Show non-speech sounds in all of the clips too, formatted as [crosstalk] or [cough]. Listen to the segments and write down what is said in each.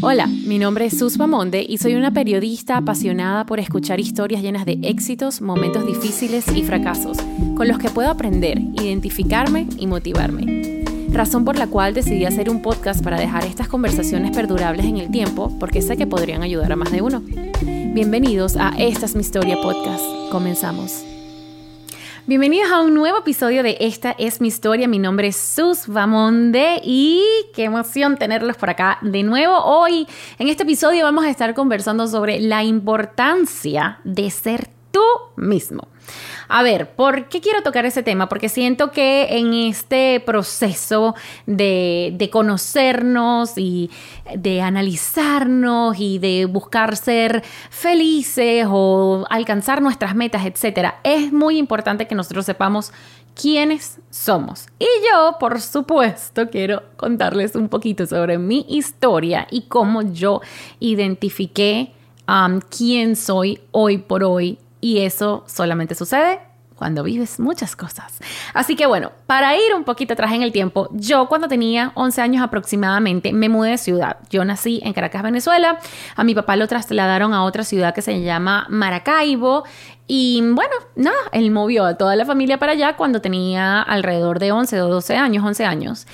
Hola, mi nombre es Sus Monde y soy una periodista apasionada por escuchar historias llenas de éxitos, momentos difíciles y fracasos, con los que puedo aprender, identificarme y motivarme. Razón por la cual decidí hacer un podcast para dejar estas conversaciones perdurables en el tiempo, porque sé que podrían ayudar a más de uno. Bienvenidos a Esta es mi historia podcast. Comenzamos. Bienvenidos a un nuevo episodio de Esta es mi historia. Mi nombre es Sus Vamonde y qué emoción tenerlos por acá de nuevo. Hoy en este episodio vamos a estar conversando sobre la importancia de ser tú mismo. A ver, ¿por qué quiero tocar ese tema? Porque siento que en este proceso de, de, conocernos y de analizarnos y de buscar ser felices o alcanzar nuestras metas, etcétera, es muy importante que nosotros sepamos quiénes somos. Y yo, por supuesto, quiero contarles un poquito sobre mi historia y cómo yo identifiqué quién soy hoy por hoy y eso solamente sucede cuando vives muchas cosas. Así que bueno, para ir un poquito atrás en el tiempo, yo cuando tenía 11 años aproximadamente me mudé de ciudad. Yo nací en Caracas, Venezuela. A mi papá lo trasladaron a otra ciudad que se llama Maracaibo y bueno, nada, él movió a toda la familia para allá cuando tenía alrededor de 11 o 12 años, 11 años.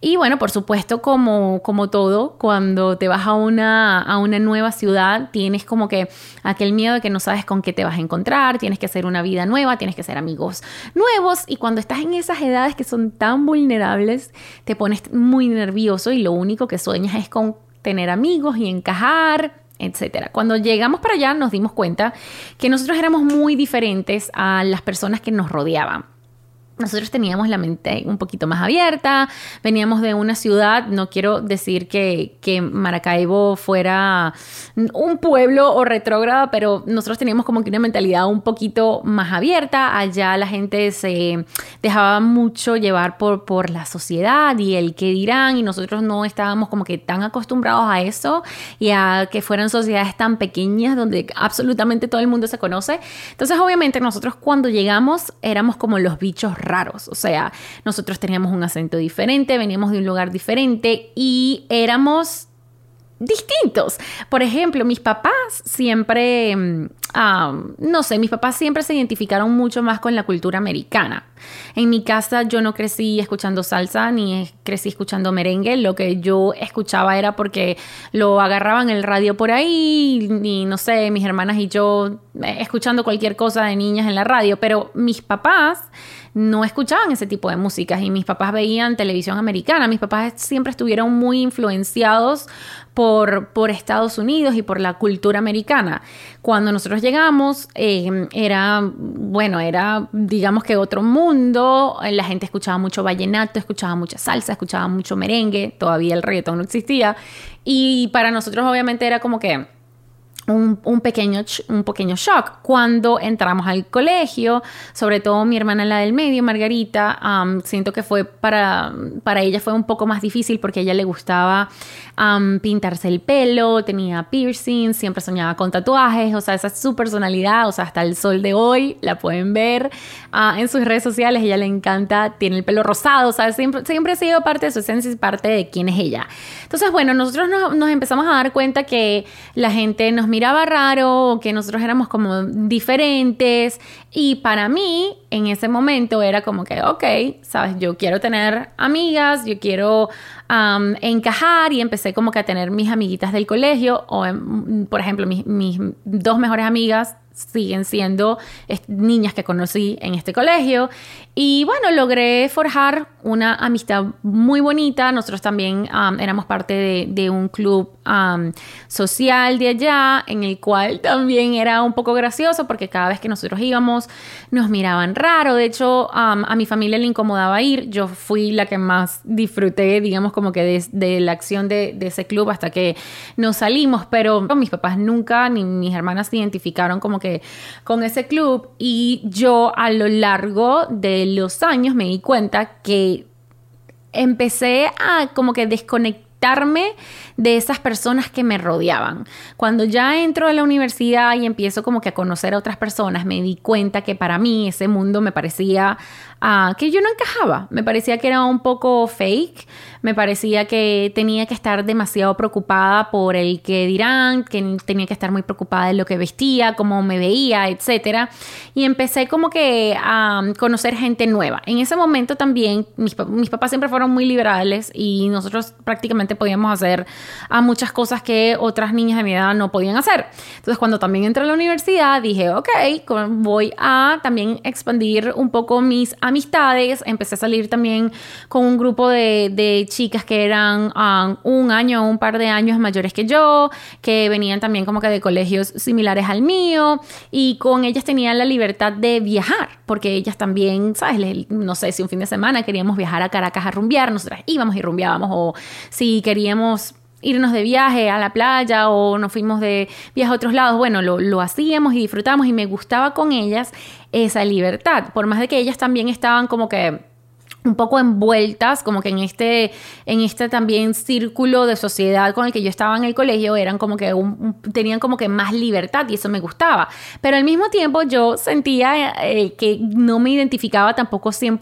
Y bueno, por supuesto, como, como todo, cuando te vas a una, a una nueva ciudad, tienes como que aquel miedo de que no sabes con qué te vas a encontrar, tienes que hacer una vida nueva, tienes que hacer amigos nuevos. Y cuando estás en esas edades que son tan vulnerables, te pones muy nervioso y lo único que sueñas es con tener amigos y encajar etcétera. Cuando llegamos para allá nos dimos cuenta que nosotros éramos muy diferentes a las personas que nos rodeaban. Nosotros teníamos la mente un poquito más abierta, veníamos de una ciudad, no quiero decir que, que Maracaibo fuera un pueblo o retrógrado, pero nosotros teníamos como que una mentalidad un poquito más abierta, allá la gente se dejaba mucho llevar por, por la sociedad y el qué dirán y nosotros no estábamos como que tan acostumbrados a eso y a que fueran sociedades tan pequeñas donde absolutamente todo el mundo se conoce. Entonces obviamente nosotros cuando llegamos éramos como los bichos raros. O sea, nosotros teníamos un acento diferente, veníamos de un lugar diferente y éramos distintos. Por ejemplo, mis papás siempre, mm, no sé, mis papás siempre se identificaron mucho más con la cultura americana. En mi casa yo no crecí escuchando salsa ni crecí escuchando merengue. Lo que yo escuchaba era porque lo agarraban el radio por ahí y no sé, mis hermanas y yo eh, escuchando cualquier cosa de niñas en la radio. Pero mis papás no escuchaban ese tipo de músicas y mis papás veían televisión americana. Mis papás siempre estuvieron muy influenciados por, Estados Unidos y por la cultura americana. Cuando nosotros llegamos, eh, era, bueno, era, digamos que otro mundo. La gente escuchaba mucho vallenato, escuchaba mucha salsa, escuchaba mucho merengue. Todavía el reggaetón no existía. Y para nosotros, obviamente, era como que un, pequeño, un pequeño shock. Cuando entramos al colegio, sobre todo mi hermana, la del medio, Margarita, siento que fue para, para ella fue un poco más difícil porque a ella le gustaba pintarse el pelo, tenía piercing, siempre soñaba con tatuajes, o sea, esa es su personalidad, o sea, hasta el sol de hoy la pueden ver ah, en sus redes sociales, ella le encanta, tiene el pelo rosado, o sea, siempre, siempre ha sido parte de su esencia y parte de quién es ella. Entonces, bueno, nosotros nos, nos empezamos a dar cuenta que la gente nos miraba raro, que nosotros éramos como diferentes y para mí en ese momento era como que, ok, sabes, yo quiero tener amigas, yo quiero encajar y empecé como que a tener mis amiguitas del colegio o, em, por ejemplo, mis dos mejores amigas siguen siendo niñas que conocí en este colegio. Y bueno, logré forjar una amistad muy bonita. Nosotros también éramos parte de, un club social de allá, en el cual [laughs] también era un poco gracioso porque cada vez que nosotros íbamos nos miraban raro. De hecho, a mi familia le incomodaba ir. Yo fui la que más disfruté, digamos, como que de, la acción de, de, ese club hasta que nos salimos. Pero mis papás nunca, ni mis hermanas se identificaron como con ese club y yo a lo largo de los años me di cuenta que empecé a como que desconectar desconectarme de esas personas que me rodeaban. Cuando ya entro a la universidad y empiezo como que a conocer a otras personas, me di cuenta que para mí ese mundo me parecía uh, que yo no encajaba, me parecía que era un poco fake, me parecía que tenía que estar demasiado preocupada por el que dirán, que tenía que estar muy preocupada de lo que vestía, cómo me veía, etc. Y empecé como que a conocer gente nueva. En ese momento también mis papás siempre fueron muy liberales y nosotros prácticamente podíamos hacer a muchas cosas que otras niñas de mi edad no podían hacer. Entonces, cuando también entré a la universidad, dije, ok, voy a también expandir un poco mis amistades. Empecé a salir también con un grupo de, de chicas que eran um, un año o un par de años mayores que yo, que venían también como que de colegios similares al mío, y con ellas tenía la libertad de viajar, porque ellas también, ¿sabes? No sé si un fin de semana queríamos viajar a Caracas a rumbear, nosotras íbamos y rumbeábamos, o si queríamos irnos de viaje a la playa o nos fuimos de viaje a otros lados, bueno, lo, lo hacíamos y disfrutamos y me gustaba con ellas esa libertad, por más de que ellas también estaban como que un poco envueltas, como que en este, en este también círculo de sociedad con el que yo estaba en el colegio, eran como que tenían como que más libertad y eso me gustaba. Pero al mismo tiempo yo sentía eh, que no me identificaba tampoco 100%,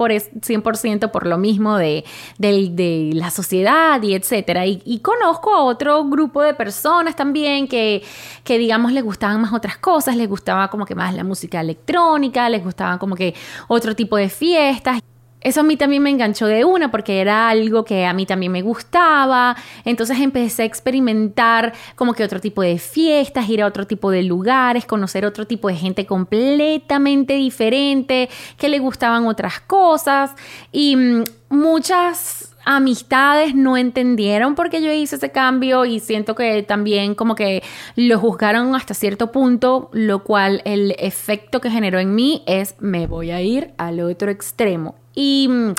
por, 100 por lo mismo de, de, la sociedad y etcétera. Y, conozco a otro grupo de personas también que, que, digamos, les gustaban más otras cosas, les gustaba como que más la música electrónica, les gustaba como que otro tipo de fiestas. Eso a mí también me enganchó de una porque era algo que a mí también me gustaba. Entonces empecé a experimentar como que otro tipo de fiestas, ir a otro tipo de lugares, conocer otro tipo de gente completamente diferente, que le gustaban otras cosas. Y mm, muchas amistades no entendieron por qué yo hice ese cambio y siento que también como que lo juzgaron hasta cierto punto, lo cual el efecto que generó en mí es me voy a ir al otro extremo y mm,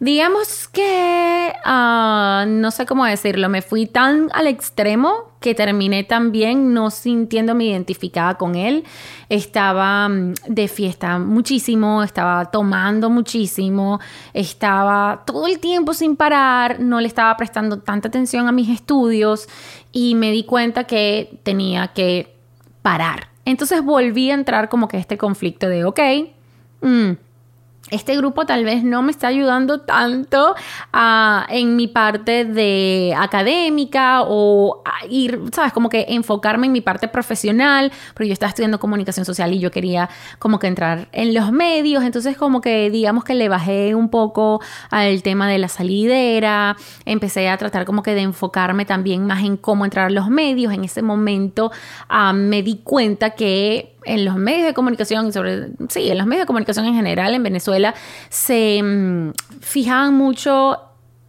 digamos que, ah, no sé cómo decirlo, me fui tan al extremo que terminé también no sintiéndome identificada con él. Estaba mm, de fiesta muchísimo, estaba tomando muchísimo, estaba todo el tiempo sin parar, no le estaba prestando tanta atención a mis estudios y me di cuenta que tenía que parar. Entonces volví a entrar como que este conflicto de, ok, mm, este grupo tal vez no me está ayudando tanto en mi parte de académica o ir, ¿sabes? Como que enfocarme en mi parte profesional, porque yo estaba estudiando comunicación social y yo quería como que entrar en los medios, entonces como que digamos que le bajé un poco al tema de la salidera, empecé a tratar como que de enfocarme también más en cómo entrar a los medios, en ese momento ah, me di cuenta que en los medios de comunicación, sobre, sí, en los medios de comunicación en general en Venezuela, se mm, fijaban mucho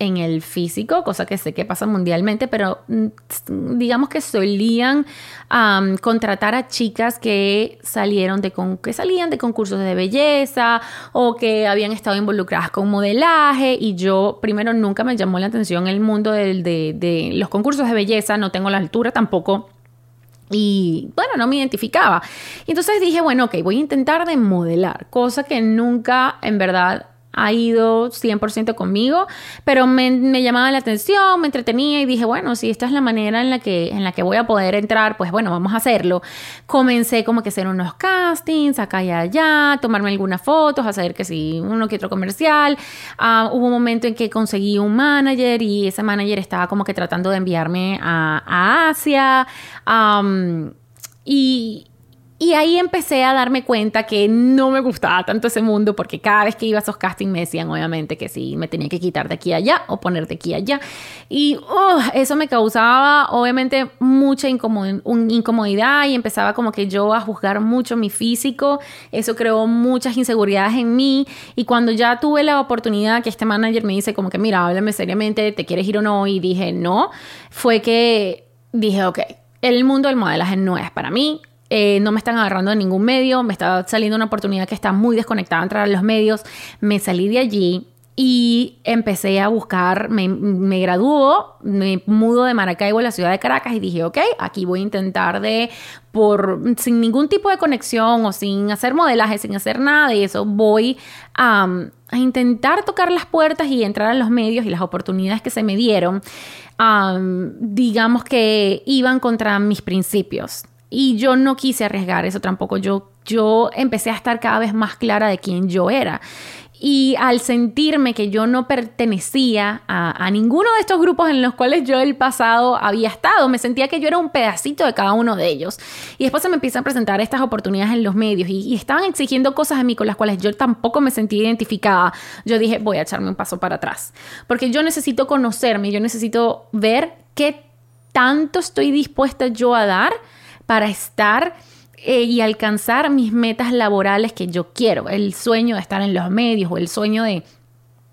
en el físico, cosa que sé que pasa mundialmente, pero mm, digamos que solían contratar a chicas que salieron de que salían de concursos de belleza o que habían estado involucradas con modelaje y yo primero nunca me llamó la atención el mundo de, de los concursos de belleza, no tengo la altura tampoco y bueno, no me identificaba. Y entonces dije, bueno, ok, voy a intentar de modelar, cosa que nunca en verdad ha ido 100% conmigo, pero me, llamaba la atención, me entretenía y dije, bueno, si esta es la manera en la, que, en la que voy a poder entrar, pues bueno, vamos a hacerlo. Comencé como que hacer unos castings acá y allá, tomarme algunas fotos, hacer que sí, uno que otro comercial. Ah, hubo un momento en que conseguí un manager y ese manager estaba como que tratando de enviarme a, Asia. y, y ahí empecé a darme cuenta que no me gustaba tanto ese mundo porque cada vez que iba a esos castings me decían obviamente que sí, me tenía que quitar de aquí a allá o poner de aquí a allá. Y eso me causaba obviamente mucha incomodidad y empezaba como que yo a juzgar mucho mi físico. Eso creó muchas inseguridades en mí y cuando ya tuve la oportunidad que este manager me dice como que mira, háblame seriamente, ¿te quieres ir o no? Y dije no, fue que dije ok. El mundo del modelaje no es para mí, eh, no me están agarrando en ningún medio, me está saliendo una oportunidad que está muy desconectada entre los medios, me salí de allí y empecé a buscar, me, me graduó, me mudo de Maracaibo a la ciudad de Caracas y dije, ok, aquí voy a intentar de, por, sin ningún tipo de conexión o sin hacer modelaje, sin hacer nada de eso, voy a intentar tocar las puertas y entrar a los medios y las oportunidades que se me dieron, digamos que iban contra mis principios. Y yo no quise arriesgar eso tampoco. Yo, yo empecé a estar cada vez más clara de quién yo era. Y al sentirme que yo no pertenecía a, ninguno de estos grupos en los cuales yo el pasado había estado, me sentía que yo era un pedacito de cada uno de ellos. Y después se me empiezan a presentar estas oportunidades en los medios y, y estaban exigiendo cosas a mí con las cuales yo tampoco me sentía identificada. Yo dije, voy a echarme un paso para atrás. Porque yo necesito conocerme, yo necesito ver qué tanto estoy dispuesta yo a dar para estar eh, y alcanzar mis metas laborales que yo quiero, el sueño de estar en los medios o el sueño de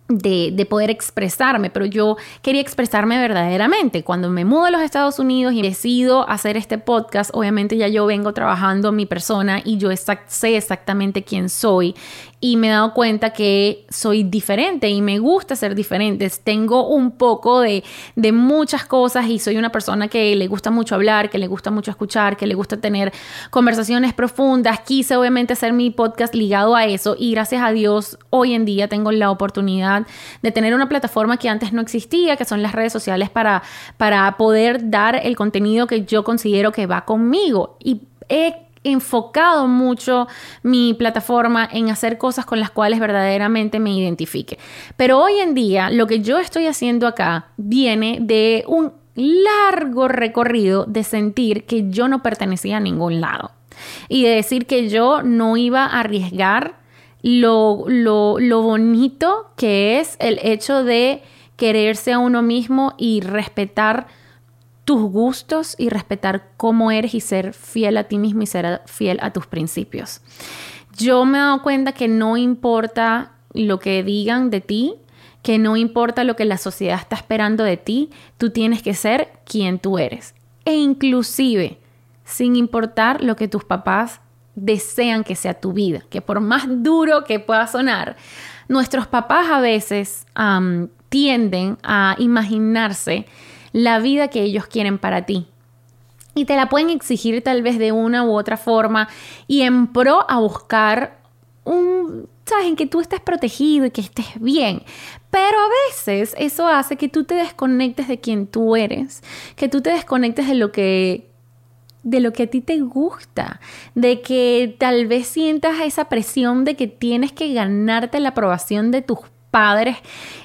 de, poder expresarme, pero yo quería expresarme verdaderamente. Cuando me mudo a los Estados Unidos y decido hacer este podcast, obviamente ya yo vengo trabajando mi persona y yo sé exactamente quién soy y me he dado cuenta que soy diferente y me gusta ser diferente. Tengo un poco de, de muchas cosas y soy una persona que le gusta mucho hablar, que le gusta mucho escuchar, que le gusta tener conversaciones profundas. Quise obviamente hacer mi podcast ligado a eso y gracias a Dios hoy en día tengo la oportunidad de tener una plataforma que antes no existía, que son las redes sociales para, para poder dar el contenido que yo considero que va conmigo. Y he enfocado mucho mi plataforma en hacer cosas con las cuales verdaderamente me identifique. Pero hoy en día lo que yo estoy haciendo acá viene de un largo recorrido de sentir que yo no pertenecía a ningún lado y de decir que yo no iba a arriesgar lo, lo, bonito que es el hecho de quererse a uno mismo y respetar tus gustos y respetar cómo eres y ser fiel a ti mismo y ser fiel a tus principios. Yo me he dado cuenta que no importa lo que digan de ti, que no importa lo que la sociedad está esperando de ti, tú tienes que ser quien tú eres. E inclusive, sin importar lo que tus papás desean que sea tu vida, que por más duro que pueda sonar, nuestros papás a veces tienden a imaginarse la vida que ellos quieren para ti. Y te la pueden exigir tal vez de una u otra forma y en pro a buscar un, sabes, en que tú estés protegido y que estés bien. Pero a veces eso hace que tú te desconectes de quien tú eres, que tú te desconectes de lo que de lo que a ti te gusta, de que tal vez sientas esa presión de que tienes que ganarte la aprobación de tus padres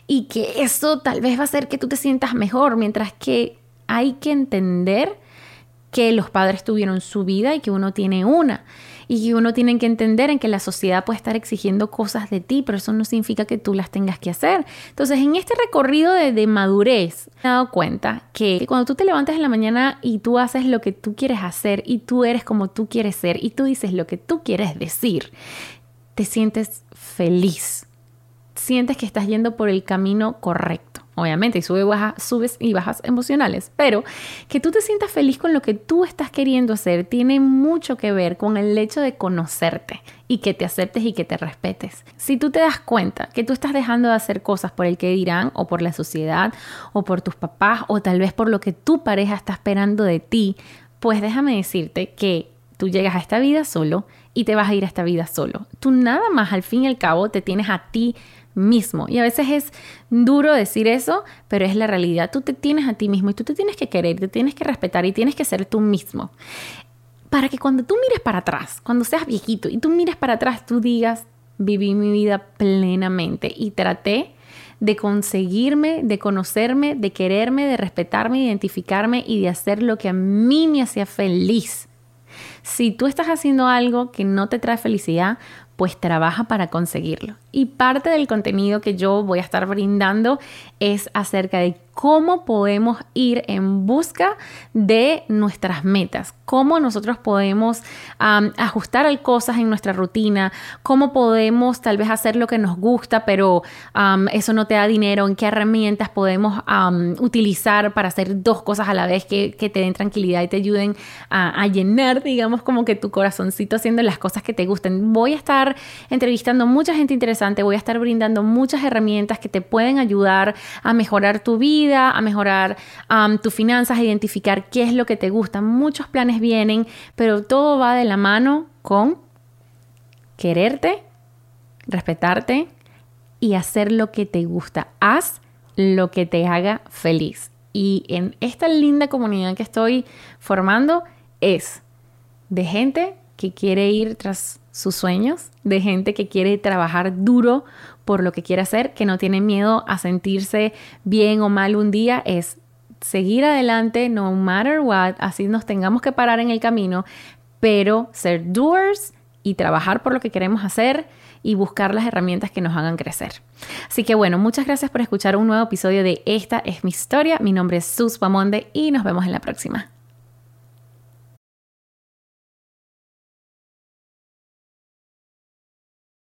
y que eso tal vez va a hacer que tú te sientas mejor, mientras que hay que entender que los padres tuvieron su vida y que uno tiene una y que uno tiene que entender en que la sociedad puede estar exigiendo cosas de ti, pero eso no significa que tú las tengas que hacer. Entonces, en este recorrido de, madurez, me he dado cuenta que cuando tú te levantas en la mañana y tú haces lo que tú quieres hacer y tú eres como tú quieres ser y tú dices lo que tú quieres decir, te sientes feliz. Sientes que estás yendo por el camino correcto obviamente, y subes y bajas emocionales, pero que tú te sientas feliz con lo que tú estás queriendo hacer tiene mucho que ver con el hecho de conocerte y que te aceptes y que te respetes. Si tú te das cuenta que tú estás dejando de hacer cosas por el que dirán o por la sociedad o por tus papás o tal vez por lo que tu pareja está esperando de ti, pues déjame decirte que tú llegas a esta vida solo y te vas a ir a esta vida solo. Tú nada más al fin y al cabo te tienes a ti mismo. Y a veces es duro decir eso, pero es la realidad. Tú te tienes a ti mismo y tú te tienes que querer, te tienes que respetar y tienes que ser tú mismo. Para que cuando tú mires para atrás, cuando seas viejito y tú mires para atrás, tú digas, viví mi vida plenamente y traté de conseguirme, de conocerme, de quererme, de respetarme, de identificarme y de hacer lo que a mí me hacía feliz. Si tú estás haciendo algo que no te trae felicidad, pues trabaja para conseguirlo. Y parte del contenido que yo voy a estar brindando es acerca de cómo podemos ir en busca de nuestras metas, cómo nosotros podemos ajustar cosas en nuestra rutina, cómo podemos tal vez hacer lo que nos gusta, pero eso no te da dinero, en qué herramientas podemos utilizar para hacer dos cosas a la vez que, te den tranquilidad y te ayuden a, a llenar, digamos, como que tu corazoncito haciendo las cosas que te gusten. Voy a estar entrevistando mucha gente interesante Voy a estar brindando muchas herramientas que te pueden ayudar a mejorar tu vida, a mejorar tus finanzas, a identificar qué es lo que te gusta. Muchos planes vienen, pero todo va de la mano con quererte, respetarte y hacer lo que te gusta. Haz lo que te haga feliz. Y en esta linda comunidad que estoy formando es de gente que quiere ir tras sus sueños, de gente que quiere trabajar duro por lo que quiere hacer, que no tiene miedo a sentirse bien o mal un día, es seguir adelante no matter what, así nos tengamos que parar en el camino, pero ser doers y trabajar por lo que queremos hacer y buscar las herramientas que nos hagan crecer. Así que bueno, muchas gracias por escuchar un nuevo episodio de Esta es mi historia. Mi nombre es Sus Pamonde y nos vemos en la próxima.